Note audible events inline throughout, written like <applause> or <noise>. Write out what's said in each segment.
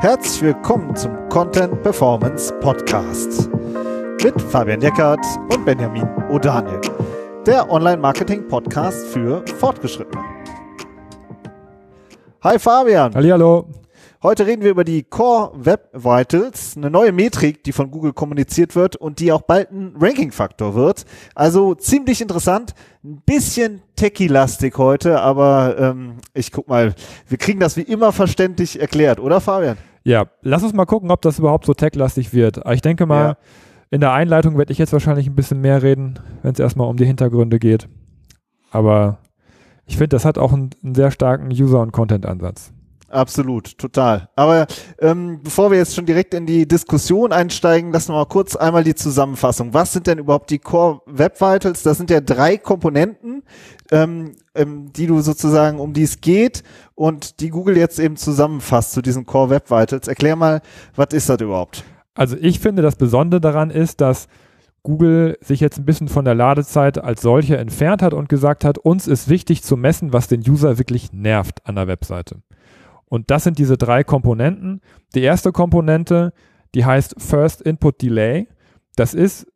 Herzlich willkommen zum Content Performance Podcast mit Fabian Deckert und Benjamin O'Daniel, der Online-Marketing-Podcast für Fortgeschrittene. Hi Fabian. Hallihallo. Heute reden wir über die Core Web Vitals, eine neue Metrik, die von Google kommuniziert wird und die auch bald ein Ranking-Faktor wird. Also ziemlich interessant, ein bisschen techie-lastig heute, aber ähm, ich guck mal, wir kriegen das wie immer verständlich erklärt, oder Fabian? Ja, lass uns mal gucken, ob das überhaupt so tech-lastig wird. Ich denke mal, ja. in der Einleitung werde ich jetzt wahrscheinlich ein bisschen mehr reden, wenn es erstmal um die Hintergründe geht. Aber ich finde, das hat auch einen, einen sehr starken User- und Content-Ansatz. Absolut, total. Aber ähm, bevor wir jetzt schon direkt in die Diskussion einsteigen, lassen wir mal kurz einmal die Zusammenfassung. Was sind denn überhaupt die Core Web Vitals? Das sind ja drei Komponenten, ähm, ähm, die du sozusagen, um die es geht und die Google jetzt eben zusammenfasst zu diesen Core Web Vitals. Erklär mal, was ist das überhaupt? Also ich finde, das Besondere daran ist, dass Google sich jetzt ein bisschen von der Ladezeit als solche entfernt hat und gesagt hat, uns ist wichtig zu messen, was den User wirklich nervt an der Webseite. Und das sind diese drei Komponenten. Die erste Komponente, die heißt First Input Delay. Das ist,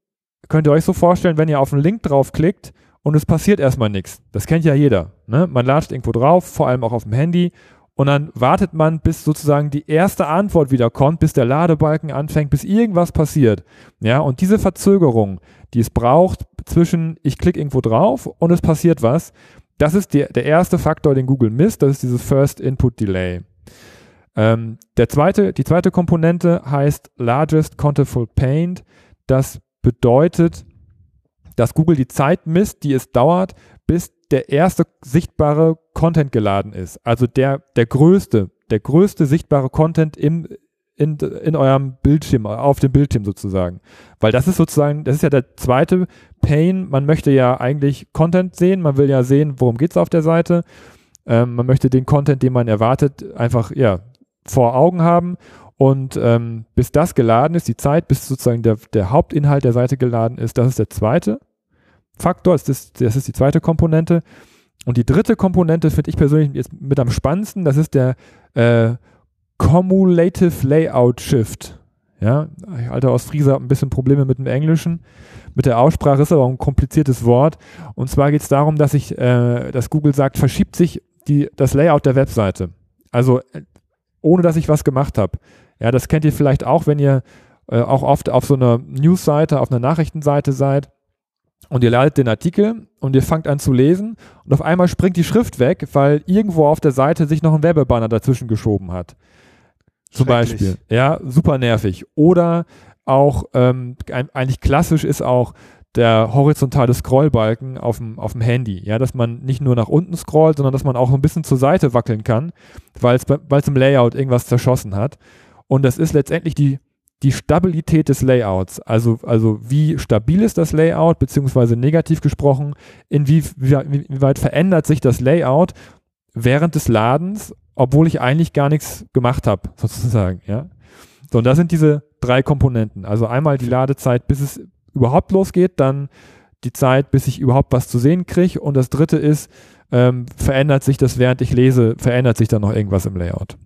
könnt ihr euch so vorstellen, wenn ihr auf einen Link draufklickt und es passiert erstmal nichts. Das kennt ja jeder. Ne? Man latscht irgendwo drauf, vor allem auch auf dem Handy. Und dann wartet man, bis sozusagen die erste Antwort wieder kommt, bis der Ladebalken anfängt, bis irgendwas passiert. Ja, und diese Verzögerung, die es braucht zwischen ich klicke irgendwo drauf und es passiert was, das ist der, der erste Faktor, den Google misst, das ist dieses First Input Delay. Ähm, der zweite, die zweite Komponente heißt Largest Contentful Paint. Das bedeutet, dass Google die Zeit misst, die es dauert, bis der erste sichtbare Content geladen ist. Also der, der größte, der größte sichtbare Content im, in, in eurem Bildschirm, auf dem Bildschirm sozusagen. Weil das ist sozusagen, das ist ja der zweite Pain. Man möchte ja eigentlich Content sehen, man will ja sehen, worum geht es auf der Seite. Ähm, man möchte den Content, den man erwartet, einfach ja, vor Augen haben. Und ähm, bis das geladen ist, die Zeit, bis sozusagen der, der Hauptinhalt der Seite geladen ist, das ist der zweite Faktor, das ist, das ist die zweite Komponente. Und die dritte Komponente finde ich persönlich jetzt mit am spannendsten, das ist der äh, Cumulative Layout Shift. Ja, ich alter aus Friese habe ein bisschen Probleme mit dem Englischen. Mit der Aussprache ist aber ein kompliziertes Wort. Und zwar geht es darum, dass ich, äh, dass Google sagt, verschiebt sich die, das Layout der Webseite. Also äh, ohne dass ich was gemacht habe. Ja, das kennt ihr vielleicht auch, wenn ihr äh, auch oft auf so einer News-Seite, auf einer Nachrichtenseite seid und ihr ladet den Artikel und ihr fangt an zu lesen und auf einmal springt die Schrift weg, weil irgendwo auf der Seite sich noch ein Werbebanner dazwischen geschoben hat. Zum Beispiel. Ja, super nervig. Oder auch, ähm, eigentlich klassisch ist auch der horizontale Scrollbalken auf dem, auf dem Handy. Ja, dass man nicht nur nach unten scrollt, sondern dass man auch ein bisschen zur Seite wackeln kann, weil es im Layout irgendwas zerschossen hat. Und das ist letztendlich die, die Stabilität des Layouts. Also, also wie stabil ist das Layout, beziehungsweise negativ gesprochen, inwieweit verändert sich das Layout während des Ladens obwohl ich eigentlich gar nichts gemacht habe, <laughs> sozusagen, ja. So, und das sind diese drei Komponenten. Also einmal die Ladezeit, bis es überhaupt losgeht, dann die Zeit, bis ich überhaupt was zu sehen kriege. Und das dritte ist, ähm, verändert sich das, während ich lese, verändert sich dann noch irgendwas im Layout.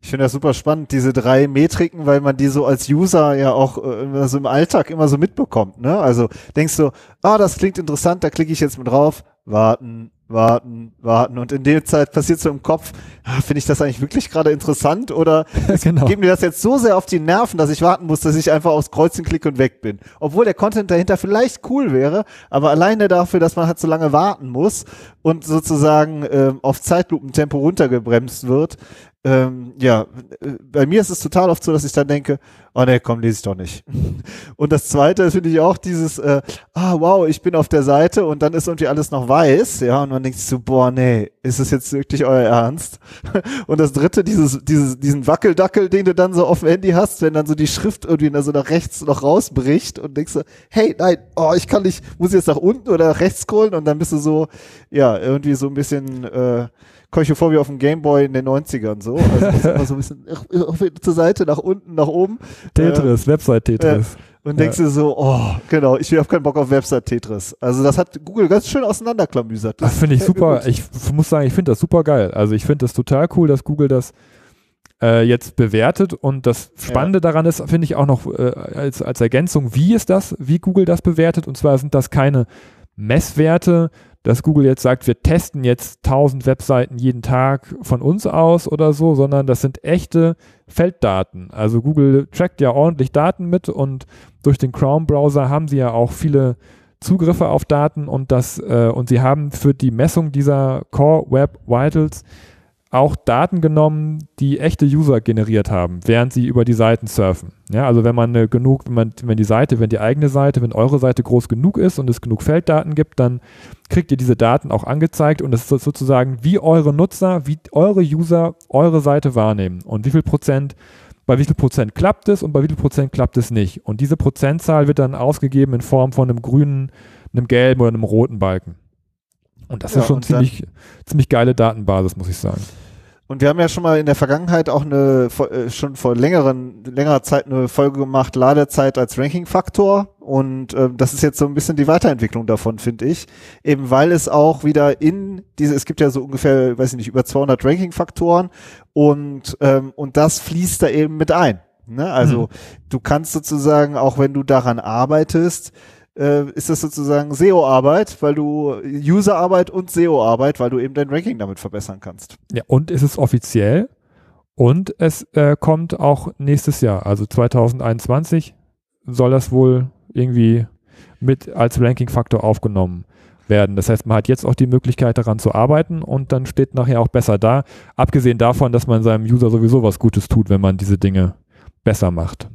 Ich finde das super spannend, diese drei Metriken, weil man die so als User ja auch äh, so im Alltag immer so mitbekommt. Ne? Also denkst du, ah, das klingt interessant, da klicke ich jetzt mal drauf, warten, warten, warten. Und in der Zeit passiert so im Kopf, ah, finde ich das eigentlich wirklich gerade interessant oder <laughs> genau. geben mir das jetzt so sehr auf die Nerven, dass ich warten muss, dass ich einfach aufs Kreuzen klicke und weg bin. Obwohl der Content dahinter vielleicht cool wäre, aber alleine dafür, dass man halt so lange warten muss und sozusagen ähm, auf Zeitlupentempo runtergebremst wird, ähm, ja, bei mir ist es total oft so, dass ich dann denke, oh ne, komm, lese ich doch nicht. Und das zweite finde ich auch dieses, äh, ah wow, ich bin auf der Seite und dann ist irgendwie alles noch weiß, ja, und man denkt so, boah, nee, ist es jetzt wirklich euer Ernst? <laughs> Und das dritte, dieses, dieses, diesen Wackeldackel, den du dann so auf dem Handy hast, wenn dann so die Schrift irgendwie so nach rechts noch rausbricht und denkst so, hey, nein, oh, ich kann nicht, muss ich jetzt nach unten oder nach rechts scrollen und dann bist du so, ja, irgendwie so ein bisschen, äh, Keuchophobie auf dem Gameboy in den 90ern so. Also immer so ein bisschen zur Seite, nach unten, nach oben. Tetris, äh, Website-Tetris. Äh, und denkst ja. du so, oh, genau, ich habe keinen Bock auf Website-Tetris. Also das hat Google ganz schön auseinanderklamüsert. Das, das finde ich <laughs> super. Ich muss sagen, ich finde das super geil. Also ich finde das total cool, dass Google das äh, jetzt bewertet. Und das Spannende ja. daran ist, finde ich auch noch äh, als, als Ergänzung, wie ist das, wie Google das bewertet. Und zwar sind das keine Messwerte, dass Google jetzt sagt, wir testen jetzt 1000 Webseiten jeden Tag von uns aus oder so, sondern das sind echte Felddaten. Also Google trackt ja ordentlich Daten mit und durch den Chrome-Browser haben sie ja auch viele Zugriffe auf Daten und das äh, und sie haben für die Messung dieser Core Web Vitals auch Daten genommen, die echte User generiert haben, während sie über die Seiten surfen. Ja, also wenn man genug, wenn man, wenn die Seite, wenn die eigene Seite, wenn eure Seite groß genug ist und es genug Felddaten gibt, dann kriegt ihr diese Daten auch angezeigt und es ist sozusagen, wie eure Nutzer, wie eure User eure Seite wahrnehmen und wie viel Prozent, bei wie viel Prozent klappt es und bei wie viel Prozent klappt es nicht. Und diese Prozentzahl wird dann ausgegeben in Form von einem grünen, einem gelben oder einem roten Balken. Und das ja, ist schon ziemlich, ziemlich geile Datenbasis, muss ich sagen. Und wir haben ja schon mal in der Vergangenheit auch eine, äh, schon vor längeren, längerer Zeit eine Folge gemacht, Ladezeit als Ranking-Faktor. Und äh, das ist jetzt so ein bisschen die Weiterentwicklung davon, finde ich. Eben weil es auch wieder in diese, es gibt ja so ungefähr, weiß ich nicht, über 200 Ranking-Faktoren und, ähm, und das fließt da eben mit ein. Ne? Also hm. du kannst sozusagen, auch wenn du daran arbeitest, äh, ist das sozusagen SEO-Arbeit, weil du User-Arbeit und SEO-Arbeit, weil du eben dein Ranking damit verbessern kannst. Ja, und es ist offiziell und es äh, kommt auch nächstes Jahr, also 2021 soll das wohl irgendwie mit als Ranking-Faktor aufgenommen werden. Das heißt, man hat jetzt auch die Möglichkeit daran zu arbeiten und dann steht nachher auch besser da. Abgesehen davon, dass man seinem User sowieso was Gutes tut, wenn man diese Dinge besser macht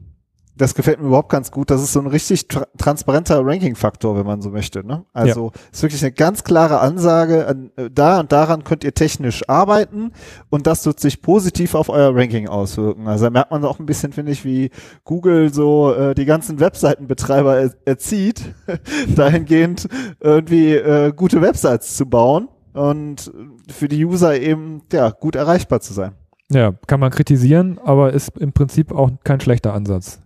das gefällt mir überhaupt ganz gut. Das ist so ein richtig tra transparenter Ranking-Faktor, wenn man so möchte. Ne? Also ja. ist wirklich eine ganz klare Ansage, an, äh, da und daran könnt ihr technisch arbeiten und das wird sich positiv auf euer Ranking auswirken. Also da merkt man auch ein bisschen, finde ich, wie Google so äh, die ganzen Webseitenbetreiber er erzieht, <laughs> dahingehend irgendwie äh, gute Websites zu bauen und für die User eben ja gut erreichbar zu sein. Ja, kann man kritisieren, aber ist im Prinzip auch kein schlechter Ansatz.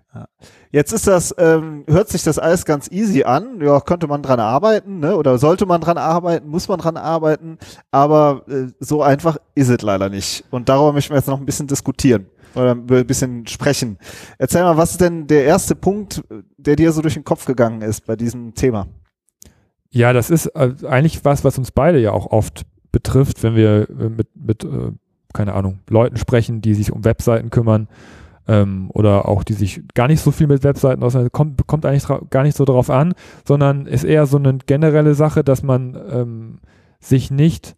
Jetzt ist das, ähm, hört sich das alles ganz easy an. Ja, könnte man dran arbeiten, ne? Oder sollte man dran arbeiten, muss man dran arbeiten, aber äh, so einfach ist es leider nicht. Und darüber möchten wir jetzt noch ein bisschen diskutieren oder ein bisschen sprechen. Erzähl mal, was ist denn der erste Punkt, der dir so durch den Kopf gegangen ist bei diesem Thema? Ja, das ist äh, eigentlich was, was uns beide ja auch oft betrifft, wenn wir äh, mit, mit äh, keine Ahnung, Leuten sprechen, die sich um Webseiten kümmern ähm, oder auch die sich gar nicht so viel mit Webseiten auseinandersetzen, kommt, kommt eigentlich gar nicht so darauf an, sondern ist eher so eine generelle Sache, dass man ähm, sich nicht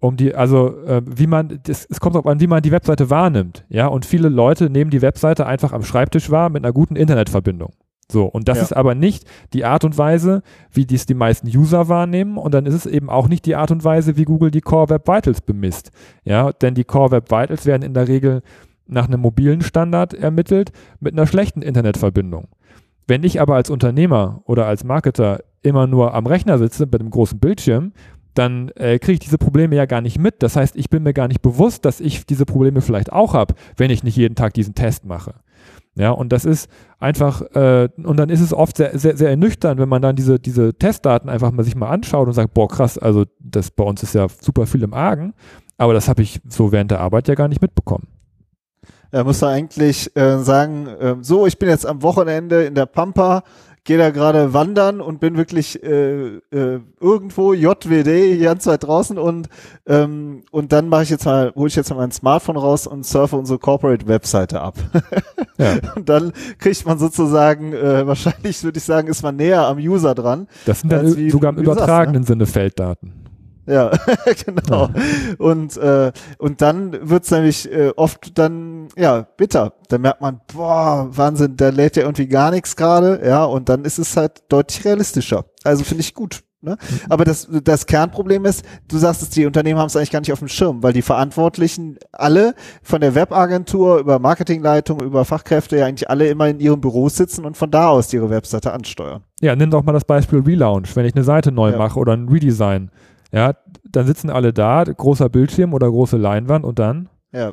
um die, also äh, wie man, das, es kommt darauf an, wie man die Webseite wahrnimmt, ja, und viele Leute nehmen die Webseite einfach am Schreibtisch wahr mit einer guten Internetverbindung. So, und das ja. ist aber nicht die Art und Weise, wie dies die meisten User wahrnehmen und dann ist es eben auch nicht die Art und Weise, wie Google die Core Web Vitals bemisst. Ja, denn die Core Web Vitals werden in der Regel nach einem mobilen Standard ermittelt mit einer schlechten Internetverbindung. Wenn ich aber als Unternehmer oder als Marketer immer nur am Rechner sitze mit einem großen Bildschirm, dann äh, kriege ich diese Probleme ja gar nicht mit. Das heißt, ich bin mir gar nicht bewusst, dass ich diese Probleme vielleicht auch habe, wenn ich nicht jeden Tag diesen Test mache. Ja, und das ist einfach, äh, und dann ist es oft sehr, sehr, sehr ernüchternd, wenn man dann diese, diese Testdaten einfach mal sich mal anschaut und sagt, boah, krass, also das bei uns ist ja super viel im Argen, aber das habe ich so während der Arbeit ja gar nicht mitbekommen. Er muss da eigentlich äh, sagen, äh, so, ich bin jetzt am Wochenende in der Pampa, gehe da gerade wandern und bin wirklich äh, äh, irgendwo JWD ganz weit draußen und ähm, und dann mache ich jetzt mal, hole ich jetzt mal mein Smartphone raus und surfe unsere Corporate Webseite ab. <laughs> ja. Und dann kriegt man sozusagen, äh, wahrscheinlich würde ich sagen, ist man näher am User dran. Das sind dann sogar im übertragenen ne? Sinne Felddaten. Ja, <laughs> genau. Ja. Und, äh, und dann wird's nämlich äh, oft dann, ja, bitter. Da merkt man, boah, Wahnsinn, da lädt ja irgendwie gar nichts gerade, ja, und dann ist es halt deutlich realistischer. Also finde ich gut. Ne? Mhm. Aber das, das Kernproblem ist, du sagst es, die Unternehmen haben es eigentlich gar nicht auf dem Schirm, weil die Verantwortlichen alle von der Webagentur über Marketingleitung, über Fachkräfte ja eigentlich alle immer in ihrem Büro sitzen und von da aus ihre Webseite ansteuern. Ja, nimm doch mal das Beispiel Relaunch, wenn ich eine Seite neu ja. mache oder ein Redesign ja, dann sitzen alle da, großer Bildschirm oder große Leinwand und dann ja.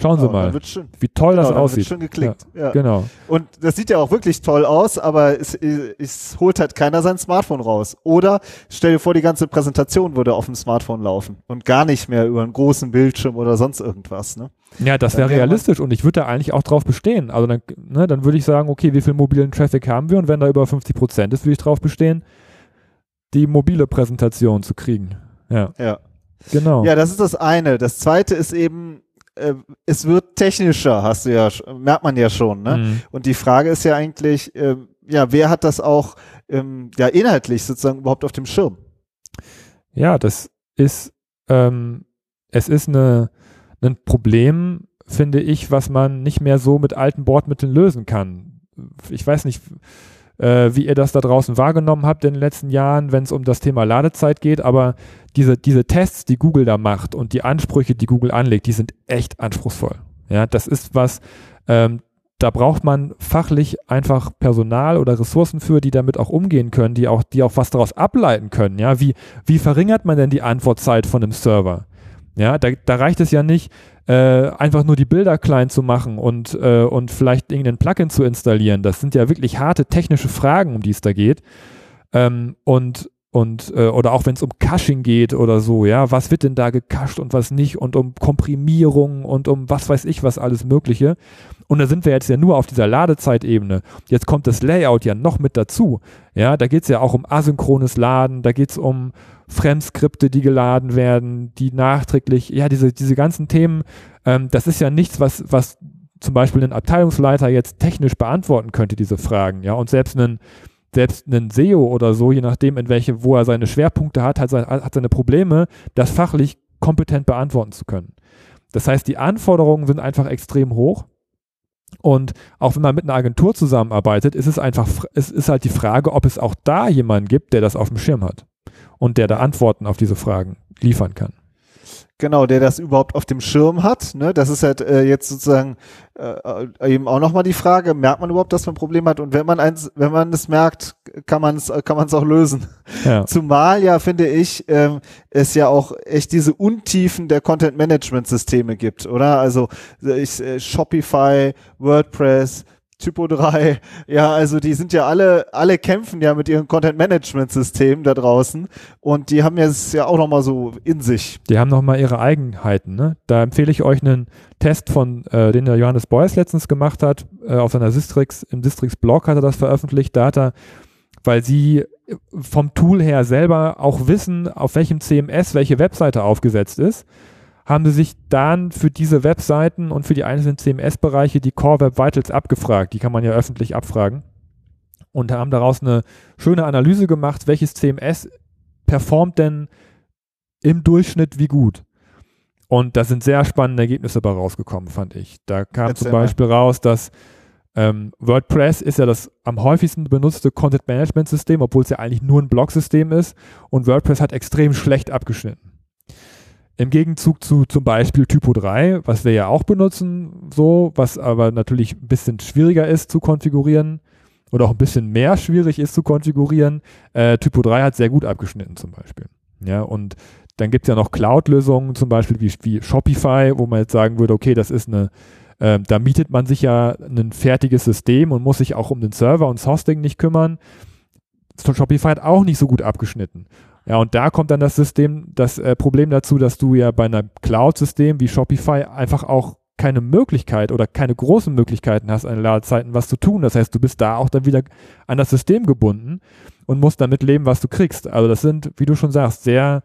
Schauen Sie Ja, mal, schön. wie toll Genau, das dann wird aussieht. schon geklickt. Ja. Genau. Und das sieht ja auch wirklich toll aus, aber es, es holt halt keiner sein Smartphone raus. Oder stell dir vor, die ganze Präsentation würde auf dem Smartphone laufen und gar nicht mehr über einen großen Bildschirm oder sonst irgendwas. Ne? Ja, das wäre realistisch und ich würde da eigentlich auch drauf bestehen. Also dann, ne, dann würde ich sagen, okay, wie viel mobilen Traffic haben wir und wenn da über 50 Prozent ist, würde ich drauf bestehen, die mobile Präsentation zu kriegen. Ja, Ja. genau. ja, das ist das eine. Das zweite ist eben, äh, es wird technischer, hast du ja, merkt man ja schon. Ne? Mhm. Und die Frage ist ja eigentlich, ähm, ja, wer hat das auch ähm, ja inhaltlich sozusagen überhaupt auf dem Schirm? Ja, das ist, ähm, es ist eine, ein Problem, finde ich, was man nicht mehr so mit alten Bordmitteln lösen kann. Ich weiß nicht, äh, wie ihr das da draußen wahrgenommen habt in den letzten Jahren, wenn es um das Thema Ladezeit geht, aber diese, diese Tests, die Google da macht und die Ansprüche, die Google anlegt, die sind echt anspruchsvoll. Ja, das ist was, ähm, da braucht man fachlich einfach Personal oder Ressourcen für, die damit auch umgehen können, die auch, die auch was daraus ableiten können. Ja, wie, wie verringert man denn die Antwortzeit von einem Server? Ja, da, da reicht es ja nicht, äh, einfach nur die Bilder klein zu machen und, äh, und vielleicht irgendein Plugin zu installieren. Das sind ja wirklich harte technische Fragen, um die es da geht. Ähm, und und äh, oder auch wenn es um Caching geht oder so, ja, was wird denn da gecached und was nicht und um Komprimierung und um was weiß ich was alles Mögliche. Und da sind wir jetzt ja nur auf dieser Ladezeitebene. Jetzt kommt das Layout ja noch mit dazu. Ja, da geht es ja auch um asynchrones Laden, da geht es um Fremdskripte, die geladen werden, die nachträglich, ja, diese, diese ganzen Themen, ähm, das ist ja nichts, was, was zum Beispiel ein Abteilungsleiter jetzt technisch beantworten könnte, diese Fragen, ja, und selbst ein selbst ein SEO oder so, je nachdem, in welche, wo er seine Schwerpunkte hat, hat, sein, hat seine Probleme, das fachlich kompetent beantworten zu können. Das heißt, die Anforderungen sind einfach extrem hoch. Und auch wenn man mit einer Agentur zusammenarbeitet, ist es einfach, es ist halt die Frage, ob es auch da jemanden gibt, der das auf dem Schirm hat und der da Antworten auf diese Fragen liefern kann. Genau, der das überhaupt auf dem Schirm hat. Ne? Das ist halt äh, jetzt sozusagen äh, eben auch nochmal die Frage, merkt man überhaupt, dass man ein Problem hat? Und wenn man eins, wenn man es merkt, kann man es kann man es auch lösen. Ja. <laughs> Zumal ja, finde ich, ähm, es ja auch echt diese Untiefen der Content-Management-Systeme gibt, oder? Also ich, äh, Shopify, WordPress, Typo 3, ja, also die sind ja alle, alle kämpfen ja mit ihren Content-Management-Systemen da draußen und die haben jetzt ja auch nochmal so in sich. Die haben nochmal ihre Eigenheiten. Ne? Da empfehle ich euch einen Test von, äh, den der Johannes Beuys letztens gemacht hat, äh, auf seiner Sistrix, im Sistrix-Blog hat er das veröffentlicht. Da hat er, weil sie vom Tool her selber auch wissen, auf welchem CMS welche Webseite aufgesetzt ist, haben sie sich dann für diese Webseiten und für die einzelnen CMS-Bereiche die Core Web Vitals abgefragt. Die kann man ja öffentlich abfragen. Und haben daraus eine schöne Analyse gemacht, welches CMS performt denn im Durchschnitt wie gut. Und da sind sehr spannende Ergebnisse bei rausgekommen, fand ich. Da kam Erzähl zum mal. Beispiel raus, dass ähm, WordPress ist ja das am häufigsten benutzte Content-Management-System, obwohl es ja eigentlich nur ein Blog-System ist. Und WordPress hat extrem schlecht abgeschnitten. Im Gegenzug zu zum Beispiel Typo 3, was wir ja auch benutzen, so, was aber natürlich ein bisschen schwieriger ist zu konfigurieren oder auch ein bisschen mehr schwierig ist zu konfigurieren. Äh, Typo 3 hat sehr gut abgeschnitten zum Beispiel. Ja, und dann gibt es ja noch Cloud-Lösungen, zum Beispiel wie, wie Shopify, wo man jetzt sagen würde, okay, das ist eine, ähm, da mietet man sich ja ein fertiges System und muss sich auch um den Server und das Hosting nicht kümmern. Shopify hat auch nicht so gut abgeschnitten. Ja, und da kommt dann das System, das äh, Problem dazu, dass du ja bei einem Cloud-System wie Shopify einfach auch keine Möglichkeit oder keine großen Möglichkeiten hast, an Ladezeiten was zu tun. Das heißt, du bist da auch dann wieder an das System gebunden und musst damit leben, was du kriegst. Also das sind, wie du schon sagst, sehr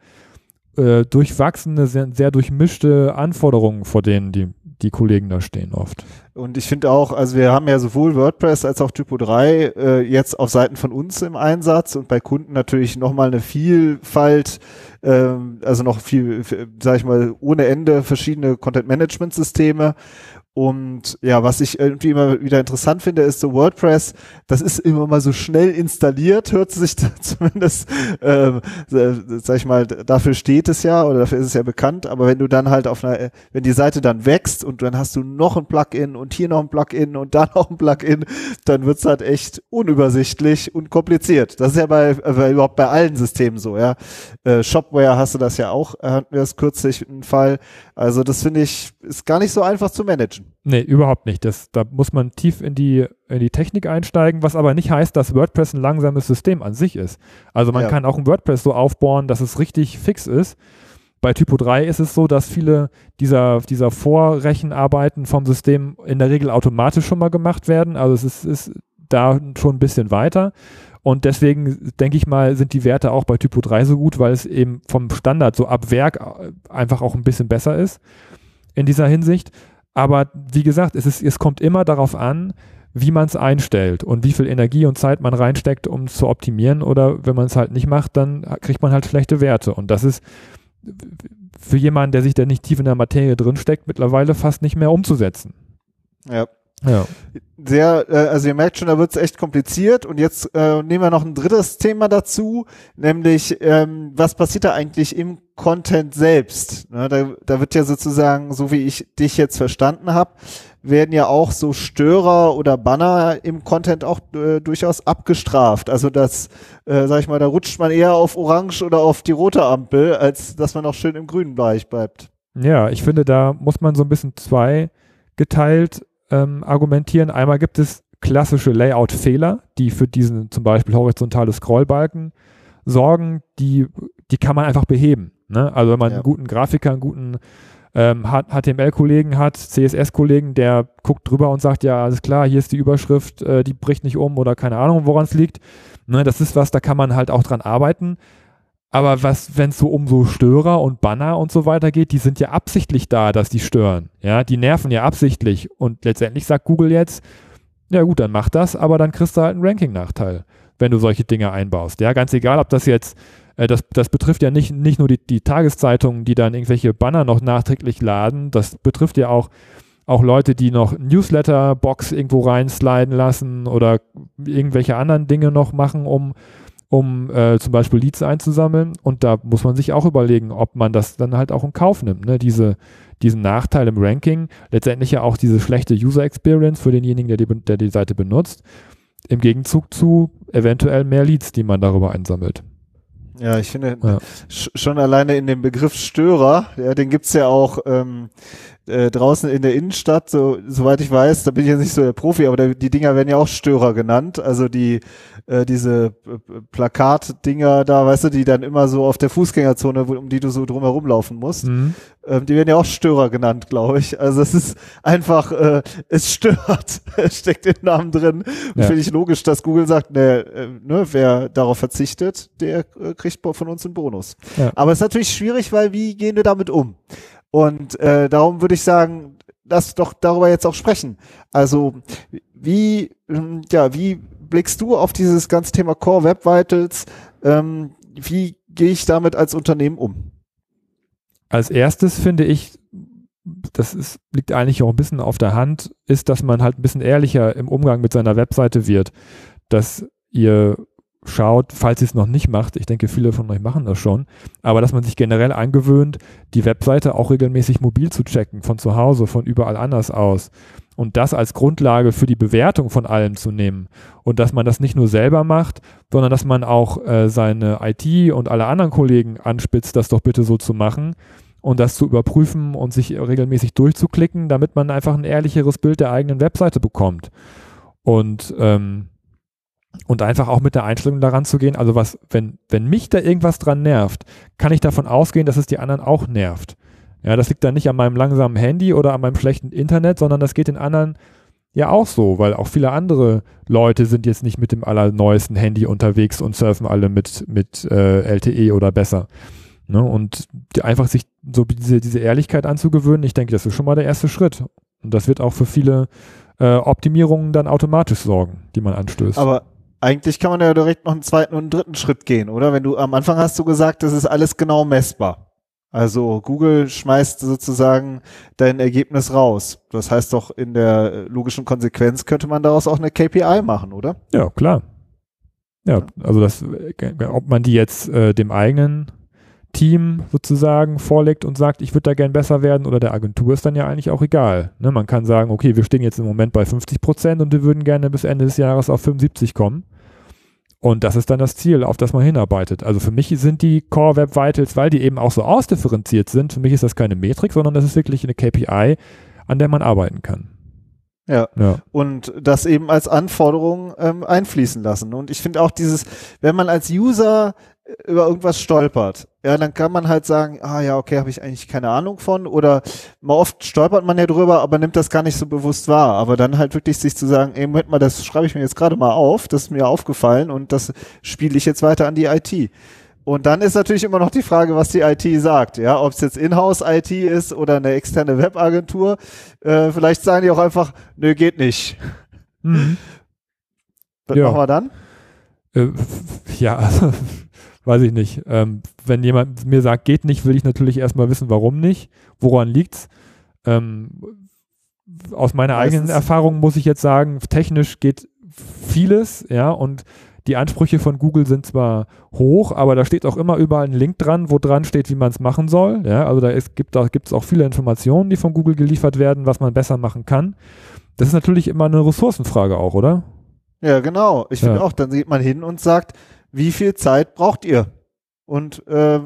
äh, durchwachsene, sehr, sehr durchmischte Anforderungen, vor denen die, die Kollegen da stehen oft. Und ich finde auch, also wir haben ja sowohl WordPress als auch Typo 3 äh, jetzt auf Seiten von uns im Einsatz und bei Kunden natürlich nochmal eine Vielfalt, ähm, also noch viel, sag ich mal, ohne Ende verschiedene Content-Management-Systeme. Und ja, was ich irgendwie immer wieder interessant finde, ist so WordPress, das ist immer mal so schnell installiert, hört sich <laughs> zumindest, ähm, äh, sag ich mal, dafür steht es ja oder dafür ist es ja bekannt, aber wenn du dann halt auf einer, wenn die Seite dann wächst und dann hast du noch ein Plugin und hier noch ein Plugin und da <laughs> noch ein Plugin, dann wird's halt echt unübersichtlich und kompliziert. Das ist ja bei, äh, überhaupt bei allen Systemen so, ja. Äh, Shopware hast du das ja auch, hatten wir das kürzlich einen Fall. Also das finde ich, ist gar nicht so einfach zu managen. Nee, überhaupt nicht. Das, da muss man tief in die, in die Technik einsteigen, was aber nicht heißt, dass WordPress ein langsames System an sich ist. Also man ja. kann auch ein WordPress so aufbauen, dass es richtig fix ist. Bei Typo 3 ist es so, dass viele dieser, dieser Vorrechenarbeiten vom System in der Regel automatisch schon mal gemacht werden. Also es ist, ist da schon ein bisschen weiter. Und deswegen denke ich mal, sind die Werte auch bei Typo 3 so gut, weil es eben vom Standard so ab Werk einfach auch ein bisschen besser ist in dieser Hinsicht. Aber wie gesagt, es, ist, es kommt immer darauf an, wie man es einstellt und wie viel Energie und Zeit man reinsteckt, um zu optimieren. Oder wenn man es halt nicht macht, dann kriegt man halt schlechte Werte. Und das ist für jemanden, der sich da nicht tief in der Materie drinsteckt, mittlerweile fast nicht mehr umzusetzen. Ja. Ja. Sehr, äh, also ihr merkt schon, da wird es echt kompliziert. Und jetzt äh, nehmen wir noch ein drittes Thema dazu, nämlich ähm, was passiert da eigentlich im Content selbst? Ne, da, da wird ja sozusagen, so wie ich dich jetzt verstanden habe, werden ja auch so Störer oder Banner im Content auch äh, durchaus abgestraft. Also das, äh, sag ich mal, da rutscht man eher auf Orange oder auf die rote Ampel, als dass man auch schön im grünen Bereich bleibt. Ja, ich finde, da muss man so ein bisschen zwei geteilt ähm, argumentieren. Einmal gibt es klassische Layout-Fehler, die für diesen zum Beispiel horizontale Scrollbalken sorgen, die, die kann man einfach beheben. Ne? Also wenn man ja. einen guten Grafiker, einen guten ähm, HTML-Kollegen hat, CSS-Kollegen, der guckt drüber und sagt, ja, alles klar, hier ist die Überschrift, äh, die bricht nicht um oder keine Ahnung, woran es liegt. Ne, das ist was, da kann man halt auch dran arbeiten. Aber was, wenn es so um so Störer und Banner und so weiter geht, die sind ja absichtlich da, dass die stören. Ja, die nerven ja absichtlich. Und letztendlich sagt Google jetzt, ja gut, dann mach das, aber dann kriegst du halt einen Ranking-Nachteil, wenn du solche Dinge einbaust. Ja, ganz egal, ob das jetzt, äh, das, das betrifft ja nicht, nicht nur die, die Tageszeitungen, die dann irgendwelche Banner noch nachträglich laden, das betrifft ja auch auch Leute, die noch Newsletter-Box irgendwo reinsliden lassen oder irgendwelche anderen Dinge noch machen, um um äh, zum Beispiel Leads einzusammeln. Und da muss man sich auch überlegen, ob man das dann halt auch in Kauf nimmt. Ne? Diese, diesen Nachteil im Ranking, letztendlich ja auch diese schlechte User Experience für denjenigen, der die, der die Seite benutzt, im Gegenzug zu eventuell mehr Leads, die man darüber einsammelt. Ja, ich finde ja. schon alleine in dem Begriff Störer, ja, den gibt's ja auch ähm, äh, draußen in der Innenstadt, so, soweit ich weiß, da bin ich jetzt nicht so der Profi, aber der, die Dinger werden ja auch Störer genannt. Also die äh, diese äh, Plakatdinger da, weißt du, die dann immer so auf der Fußgängerzone, um die du so drumherum laufen musst, mhm. ähm, die werden ja auch Störer genannt, glaube ich. Also es ist einfach, äh, es stört, <laughs> es steckt im Namen drin. Ja. Finde ich logisch, dass Google sagt, ne, äh, ne, wer darauf verzichtet, der äh, kriegt von uns einen Bonus. Ja. Aber es ist natürlich schwierig, weil wie gehen wir damit um? Und äh, darum würde ich sagen, lass doch darüber jetzt auch sprechen. Also wie, hm, ja, wie blickst du auf dieses ganze Thema Core Web Vitals? Ähm, wie gehe ich damit als Unternehmen um? Als erstes finde ich, das ist, liegt eigentlich auch ein bisschen auf der Hand, ist, dass man halt ein bisschen ehrlicher im Umgang mit seiner Webseite wird. Dass ihr schaut, falls ihr es noch nicht macht, ich denke, viele von euch machen das schon, aber dass man sich generell angewöhnt, die Webseite auch regelmäßig mobil zu checken, von zu Hause, von überall anders aus. Und das als Grundlage für die Bewertung von allem zu nehmen. Und dass man das nicht nur selber macht, sondern dass man auch äh, seine IT und alle anderen Kollegen anspitzt, das doch bitte so zu machen und das zu überprüfen und sich regelmäßig durchzuklicken, damit man einfach ein ehrlicheres Bild der eigenen Webseite bekommt. Und ähm, und einfach auch mit der Einstellung daran zu gehen, also was, wenn, wenn mich da irgendwas dran nervt, kann ich davon ausgehen, dass es die anderen auch nervt. Ja, das liegt dann nicht an meinem langsamen Handy oder an meinem schlechten Internet, sondern das geht den anderen ja auch so, weil auch viele andere Leute sind jetzt nicht mit dem allerneuesten Handy unterwegs und surfen alle mit, mit äh, LTE oder besser. Ne? Und die, einfach sich so diese, diese Ehrlichkeit anzugewöhnen, ich denke, das ist schon mal der erste Schritt. Und das wird auch für viele äh, Optimierungen dann automatisch sorgen, die man anstößt. Aber eigentlich kann man ja direkt noch einen zweiten und einen dritten Schritt gehen, oder? Wenn du am Anfang hast du gesagt, das ist alles genau messbar. Also Google schmeißt sozusagen dein Ergebnis raus. Das heißt doch, in der logischen Konsequenz könnte man daraus auch eine KPI machen, oder? Ja, klar. Ja, also das, ob man die jetzt äh, dem eigenen Team sozusagen vorlegt und sagt, ich würde da gern besser werden oder der Agentur ist dann ja eigentlich auch egal. Ne, man kann sagen, okay, wir stehen jetzt im Moment bei 50 Prozent und wir würden gerne bis Ende des Jahres auf 75 kommen. Und das ist dann das Ziel, auf das man hinarbeitet. Also für mich sind die Core Web Vitals, weil die eben auch so ausdifferenziert sind, für mich ist das keine Metrik, sondern das ist wirklich eine KPI, an der man arbeiten kann. Ja. ja. Und das eben als Anforderung ähm, einfließen lassen. Und ich finde auch dieses, wenn man als User über irgendwas stolpert, ja, dann kann man halt sagen, ah ja, okay, habe ich eigentlich keine Ahnung von oder mal oft stolpert man ja drüber, aber nimmt das gar nicht so bewusst wahr, aber dann halt wirklich sich zu sagen, ey, Moment mal, das schreibe ich mir jetzt gerade mal auf, das ist mir aufgefallen und das spiele ich jetzt weiter an die IT. Und dann ist natürlich immer noch die Frage, was die IT sagt, ja, ob es jetzt Inhouse-IT ist oder eine externe Webagentur. Äh, vielleicht sagen die auch einfach, nö, geht nicht. Mhm. Was ja. machen wir dann? Äh, ja, also <laughs> weiß ich nicht. Ähm, wenn jemand mir sagt, geht nicht, will ich natürlich erstmal wissen, warum nicht, woran liegt's. Ähm, aus meiner Meistens. eigenen Erfahrung muss ich jetzt sagen, technisch geht vieles, ja, und die Ansprüche von Google sind zwar hoch, aber da steht auch immer überall ein Link dran, wo dran steht, wie man es machen soll. Ja, also da ist, gibt es auch viele Informationen, die von Google geliefert werden, was man besser machen kann. Das ist natürlich immer eine Ressourcenfrage auch, oder? Ja, genau. Ich finde ja. auch, dann geht man hin und sagt, wie viel Zeit braucht ihr? Und äh,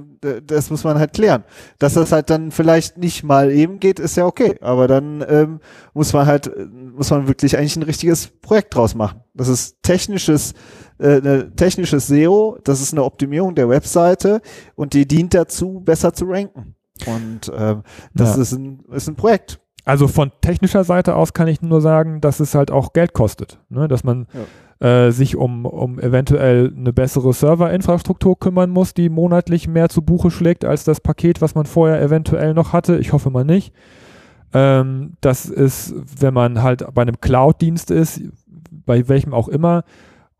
das muss man halt klären. Dass das halt dann vielleicht nicht mal eben geht, ist ja okay. Aber dann ähm, muss man halt, muss man wirklich eigentlich ein richtiges Projekt draus machen. Das ist technisches, äh, eine technisches SEO, das ist eine Optimierung der Webseite und die dient dazu, besser zu ranken. Und ähm, das ja. ist, ein, ist ein Projekt. Also von technischer Seite aus kann ich nur sagen, dass es halt auch Geld kostet. Ne? Dass man ja äh, sich um, um eventuell eine bessere Serverinfrastruktur kümmern muss, die monatlich mehr zu Buche schlägt als das Paket, was man vorher eventuell noch hatte. Ich hoffe mal nicht. Ähm, das ist, wenn man halt bei einem Cloud-Dienst ist, bei welchem auch immer,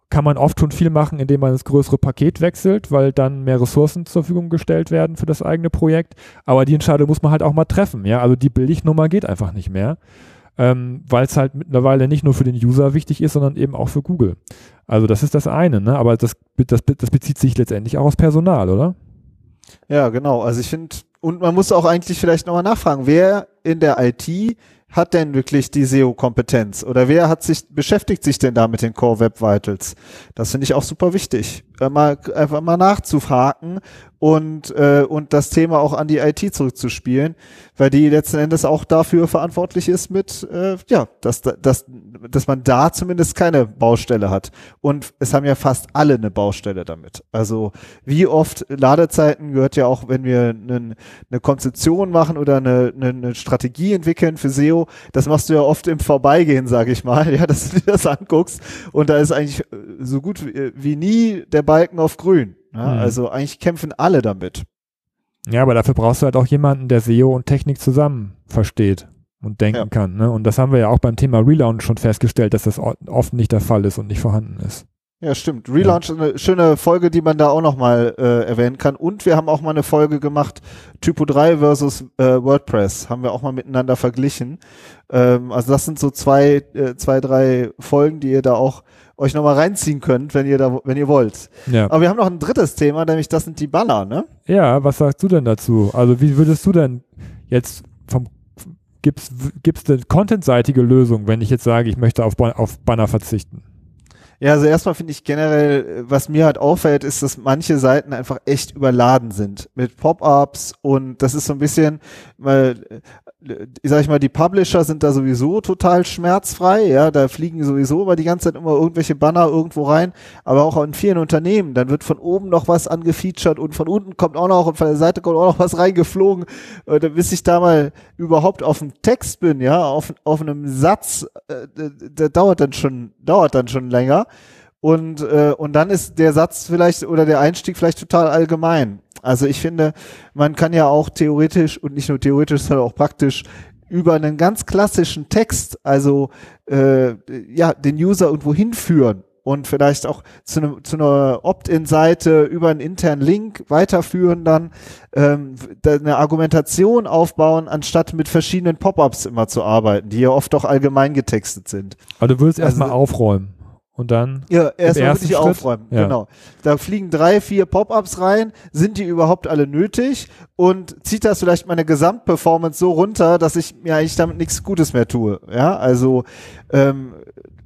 kann man oft schon viel machen, indem man das größere Paket wechselt, weil dann mehr Ressourcen zur Verfügung gestellt werden für das eigene Projekt. Aber die Entscheidung muss man halt auch mal treffen. Ja, also die Billignummer geht einfach nicht mehr ähm, weil es halt mittlerweile nicht nur für den User wichtig ist, sondern eben auch für Google. Also das ist das eine, ne? aber das, das, das bezieht sich letztendlich auch aus Personal, oder? Ja, genau. Also ich finde, und man muss auch eigentlich vielleicht nochmal nachfragen, wer in der IT hat denn wirklich die SEO-Kompetenz? Oder wer hat sich, beschäftigt sich denn da mit den Core Web Vitals? Das finde ich auch super wichtig. Äh, mal, einfach mal nachzufragen und, äh, und das Thema auch an die IT zurückzuspielen, weil die letzten Endes auch dafür verantwortlich ist mit, äh, ja, dass, dass, dass man da zumindest keine Baustelle hat. Und es haben ja fast alle eine Baustelle damit. Also wie oft Ladezeiten gehört ja auch, wenn wir eine, eine Konzeption machen oder eine, eine, eine Strategie entwickeln für SEO, das machst du ja oft im Vorbeigehen, sage ich mal, <laughs> ja, dass du dir das anguckst und da ist eigentlich äh, so gut wie, wie nie der Balken auf grün. Ja, mhm. Also eigentlich kämpfen alle damit. Ja, aber dafür brauchst du halt auch jemanden, der SEO und Technik zusammen versteht und denken ja. kann. Ne? Und das haben wir ja auch beim Thema Relaunch schon festgestellt, dass das oft nicht der Fall ist und nicht vorhanden ist. Ja, stimmt. Relaunch ja. ist eine schöne Folge, die man da auch nochmal äh, erwähnen kann. Und wir haben auch mal eine Folge gemacht, Typo 3 versus äh, WordPress. Haben wir auch mal miteinander verglichen. Ähm, also das sind so zwei, äh, zwei, drei Folgen, die ihr da auch euch nochmal reinziehen könnt, wenn ihr da, wenn ihr wollt. Ja. Aber wir haben noch ein drittes Thema, nämlich das sind die Banner, ne? Ja, was sagst du denn dazu? Also wie würdest du denn jetzt vom gibt's gibt's eine contentseitige Lösung, wenn ich jetzt sage, ich möchte auf, auf Banner verzichten? Ja, also erstmal finde ich generell, was mir halt auffällt, ist, dass manche Seiten einfach echt überladen sind mit Pop-ups und das ist so ein bisschen, weil sag ich mal, die Publisher sind da sowieso total schmerzfrei, ja, da fliegen sowieso immer die ganze Zeit immer irgendwelche Banner irgendwo rein, aber auch in vielen Unternehmen, dann wird von oben noch was angefeatured und von unten kommt auch noch und von der Seite kommt auch noch was reingeflogen, äh, bis ich da mal überhaupt auf dem Text bin, ja, auf, auf einem Satz, äh, der dauert dann schon, dauert dann schon länger und, äh, und dann ist der Satz vielleicht oder der Einstieg vielleicht total allgemein. Also ich finde, man kann ja auch theoretisch und nicht nur theoretisch, sondern auch praktisch über einen ganz klassischen Text, also äh, ja, den User irgendwo hinführen und vielleicht auch zu, ne, zu einer Opt-in-Seite über einen internen Link weiterführen, dann ähm, eine Argumentation aufbauen, anstatt mit verschiedenen Pop-ups immer zu arbeiten, die ja oft auch allgemein getextet sind. Aber du willst also, erstmal aufräumen und dann Ja, erstmal wirklich Schritt? aufräumen. Ja. Genau. Da fliegen drei, vier Pop-ups rein. Sind die überhaupt alle nötig? Und zieht das vielleicht meine Gesamtperformance so runter, dass ich mir eigentlich damit nichts Gutes mehr tue? Ja, also ähm,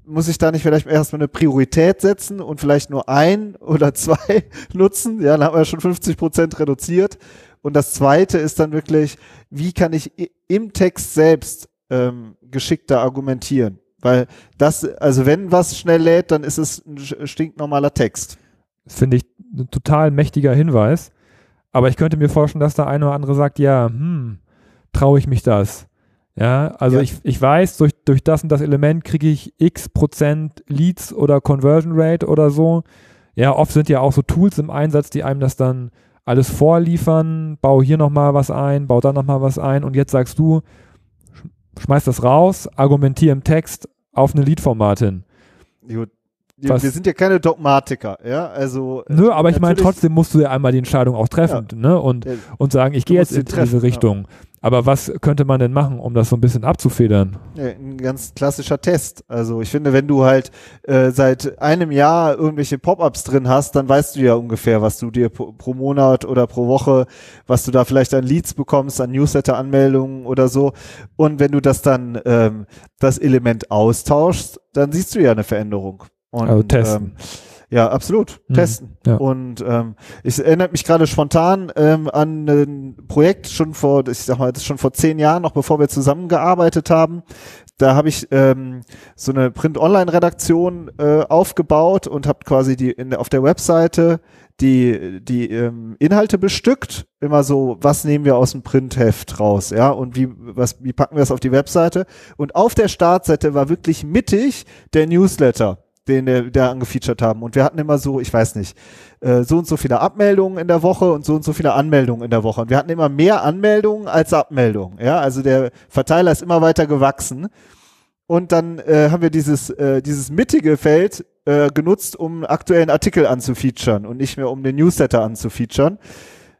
muss ich da nicht vielleicht erstmal eine Priorität setzen und vielleicht nur ein oder <laughs> zwei nutzen? Ja, dann haben wir schon 50 Prozent reduziert. Und das zweite ist dann wirklich, wie kann ich im Text selbst ähm, geschickter argumentieren? Weil das, also wenn was schnell lädt, dann ist es ein stinknormaler Text. finde ich ein total mächtiger Hinweis. Aber ich könnte mir vorstellen, dass der eine oder andere sagt, ja, hm, traue ich mich das? Ja, also Ja. Ich, ich weiß, durch, durch das und das Element kriege ich x Prozent Leads oder Conversion Rate oder so. Ja, oft sind ja auch so Tools im Einsatz, die einem das dann alles vorliefern. Bau hier nochmal was ein, bau da nochmal was ein und jetzt sagst du, sch- schmeiß das raus, argumentier im Text auf eine Lead-Format. Gut. Was- Wir sind ja keine Dogmatiker, ja, also. äh, Nö, aber ich meine, trotzdem musst du ja einmal die Entscheidung auch treffen, ne? Und, äh, und sagen, ich gehe jetzt in treffen, diese Richtung. Aber was könnte man denn machen, um das so ein bisschen abzufedern? Ja, ein ganz klassischer Test. Also ich finde, wenn du halt äh, seit einem Jahr irgendwelche Pop-ups drin hast, dann weißt du ja ungefähr, was du dir pro, pro Monat oder pro Woche, was du da vielleicht an Leads bekommst, an Newsletter-Anmeldungen oder so. Und wenn du das dann ähm, das Element austauschst, dann siehst du ja eine Veränderung. Und, Also testen. Ähm, ja, absolut. Mhm, Testen. ja. Und ähm, ich erinnere mich gerade spontan ähm, an ein Projekt schon vor, ich sag mal, das ist schon vor zehn Jahren, noch bevor wir zusammengearbeitet haben. Da habe ich ähm, so eine Print-Online-Redaktion äh, aufgebaut und habe quasi die in, auf der Webseite die, die ähm, Inhalte bestückt. Immer so, was nehmen wir aus dem Printheft raus, ja, und wie, was, wie packen wir das auf die Webseite? Und auf der Startseite war wirklich mittig der Newsletter den wir da angefeatured haben. Und wir hatten immer so, ich weiß nicht, äh, so und so viele Abmeldungen in der Woche und so und so viele Anmeldungen in der Woche. Und wir hatten immer mehr Anmeldungen als Abmeldungen. Ja, also der Verteiler ist immer weiter gewachsen. Und dann äh, haben wir dieses, äh, dieses mittige Feld äh, genutzt, um aktuellen Artikel anzufeaturen und nicht mehr um den Newsletter anzufeaturen.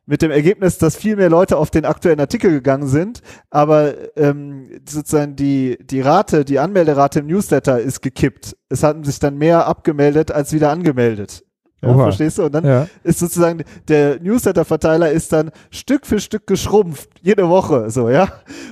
Mit dem Ergebnis, dass viel mehr Leute auf den aktuellen Artikel gegangen sind, aber ähm, sozusagen die, die Rate, die Anmelderate im Newsletter ist gekippt. Es hatten sich dann mehr abgemeldet als wieder angemeldet. Ja, verstehst du? Und dann Ja. ist sozusagen der Newsletter-Verteiler ist dann Stück für Stück geschrumpft, jede Woche, so, ja.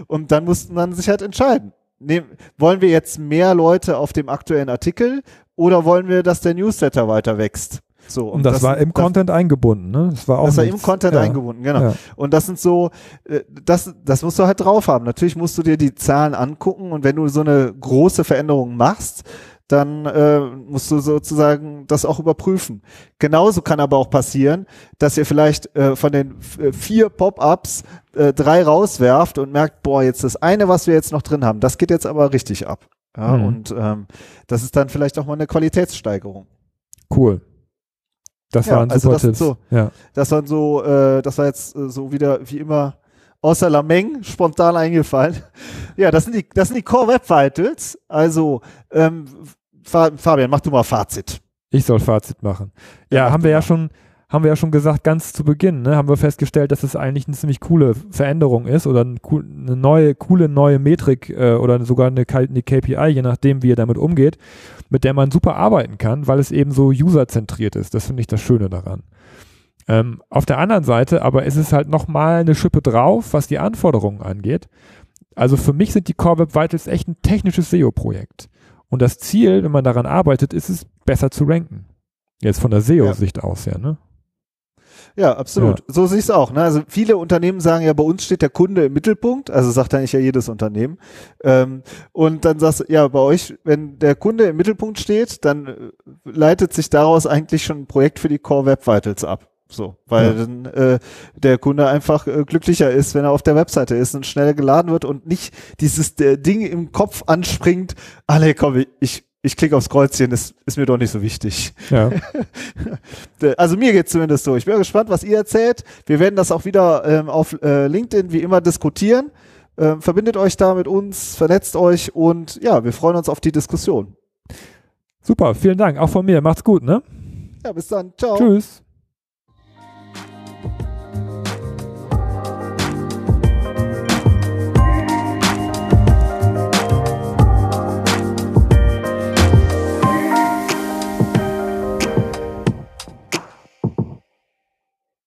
Und dann mussten man sich halt entscheiden. Nehm, wollen wir jetzt mehr Leute auf dem aktuellen Artikel oder wollen wir, dass der Newsletter weiter wächst? So, Und das, war im das, Content eingebunden, ne? Das war auch Das war im nichts. Content ja. eingebunden, genau. Ja. Und das sind so, äh, das, das musst du halt drauf haben. Natürlich musst du dir die Zahlen angucken und wenn du so eine große Veränderung machst, dann äh, musst du sozusagen das auch überprüfen. Genauso kann aber auch passieren, dass ihr vielleicht äh, von den äh, vier Pop-ups äh, drei rauswerft und merkt, boah, jetzt das eine, was wir jetzt noch drin haben, das geht jetzt aber richtig ab. Ja, Mhm. Und ähm, das ist dann vielleicht auch mal eine Qualitätssteigerung. Cool. Das Ja, waren also super das Tipps. so- Ja. Das waren so, äh, das war jetzt äh, so wieder wie immer außer Lameng spontan eingefallen. <laughs> Ja, das sind die, das sind die Core Web Vitals. Also ähm, Fa- Fabian, mach du mal Fazit. Ich soll Fazit machen. Ja, Ja, haben wir ja schon, haben wir ja schon gesagt, ganz zu Beginn, ne, haben wir festgestellt, dass es eigentlich eine ziemlich coole Veränderung ist oder eine neue, coole neue Metrik äh, oder sogar eine, eine KPI, je nachdem, wie ihr damit umgeht, mit der man super arbeiten kann, weil es eben so userzentriert ist. Das finde ich das Schöne daran. Ähm, auf der anderen Seite aber ist es halt nochmal eine Schippe drauf, was die Anforderungen angeht. Also für mich sind die Core Web Vitals echt ein technisches SEO-Projekt. Und das Ziel, wenn man daran arbeitet, ist es, besser zu ranken. Jetzt von der SEO-Sicht aus, ja, ne? Ja, absolut. So sehe ich es auch. Ne? Also viele Unternehmen sagen ja, bei uns steht der Kunde im Mittelpunkt. Also sagt eigentlich ja jedes Unternehmen. Ähm, und dann sagst du, ja, bei euch, wenn der Kunde im Mittelpunkt steht, dann äh, leitet sich daraus eigentlich schon ein Projekt für die Core Web Vitals ab. So, weil Ja. dann äh, der Kunde einfach äh, glücklicher ist, wenn er auf der Webseite ist und schnell geladen wird und nicht dieses äh, Ding im Kopf anspringt, alle komm, ich, ich klicke aufs Kreuzchen, das ist mir doch nicht so wichtig. Ja. <laughs> Also mir geht's zumindest so. Ich bin gespannt, was ihr erzählt. Wir werden das auch wieder ähm, auf äh, LinkedIn wie immer diskutieren. Ähm, verbindet euch da mit uns, vernetzt euch und ja, wir freuen uns auf die Diskussion. Super, vielen Dank. Auch von mir. Macht's gut, ne? Ja, bis dann. Ciao. Tschüss.